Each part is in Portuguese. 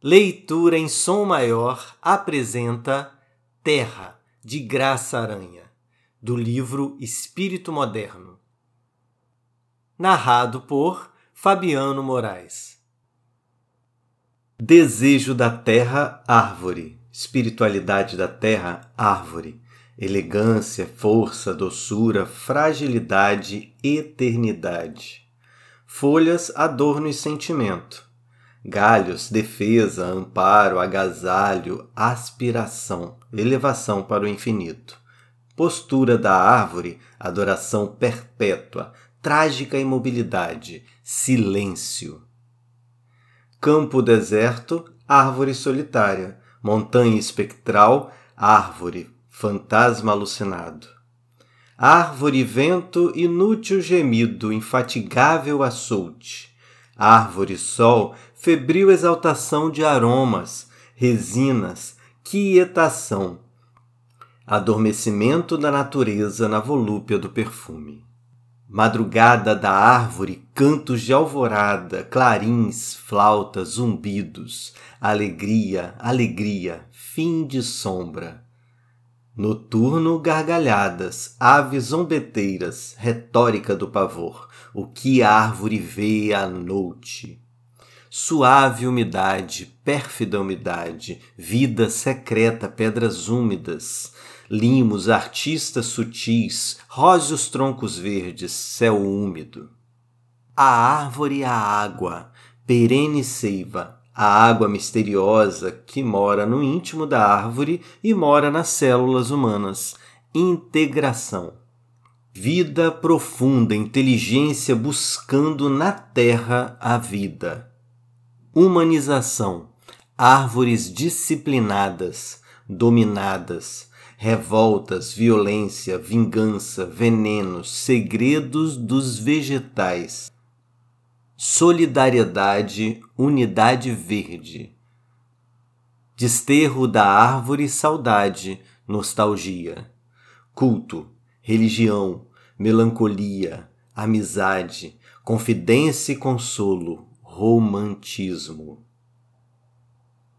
Leitura em som maior apresenta Terra, de Graça Aranha, do livro Espírito Moderno. Narrado por Fabiano Moraes. Desejo da Terra, árvore. Espiritualidade da Terra, árvore. Elegância, força, doçura, fragilidade, eternidade. Folhas, adorno e sentimento galhos, defesa, amparo, agasalho, aspiração, elevação para o infinito. Postura da árvore, adoração perpétua, trágica imobilidade, silêncio. Campo deserto, árvore solitária, montanha espectral, árvore, fantasma alucinado. Árvore, vento, inútil gemido, infatigável açoute árvore, sol, febril exaltação de aromas, resinas, quietação, adormecimento da natureza na volúpia do perfume. Madrugada da árvore, cantos de alvorada, clarins, flautas, zumbidos, alegria, alegria, fim de sombra. Noturno, gargalhadas, aves zombeteiras, retórica do pavor, o que a árvore vê à noite. Suave umidade, pérfida umidade, vida secreta, pedras úmidas, limos, artistas sutis, róseos troncos verdes, céu úmido. A árvore e a água, perene seiva, a água misteriosa que mora no íntimo da árvore e mora nas células humanas. Integração. Vida profunda, inteligência buscando na terra a vida. Humanização. Árvores disciplinadas, dominadas, revoltas, violência, vingança, venenos, segredos dos vegetais solidariedade, unidade verde. Desterro da árvore, saudade, nostalgia. Culto, religião, melancolia, amizade, confidência e consolo, romantismo.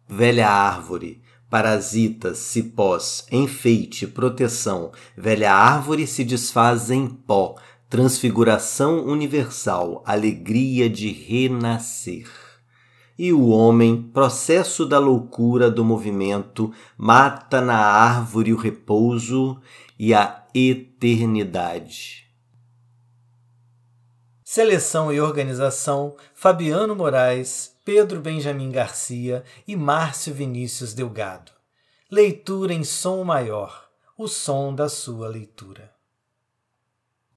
Velha árvore, parasitas, cipós, enfeite, proteção. Velha árvore se desfaz em pó, transfiguração universal, alegria de renascer. E o homem, processo da loucura do movimento, mata na árvore o repouso e a eternidade. Seleção e organização: Fabiano Moraes, Pedro Benjamin Garcia e Márcio Vinícius Delgado. Leitura em som maior o som da sua leitura.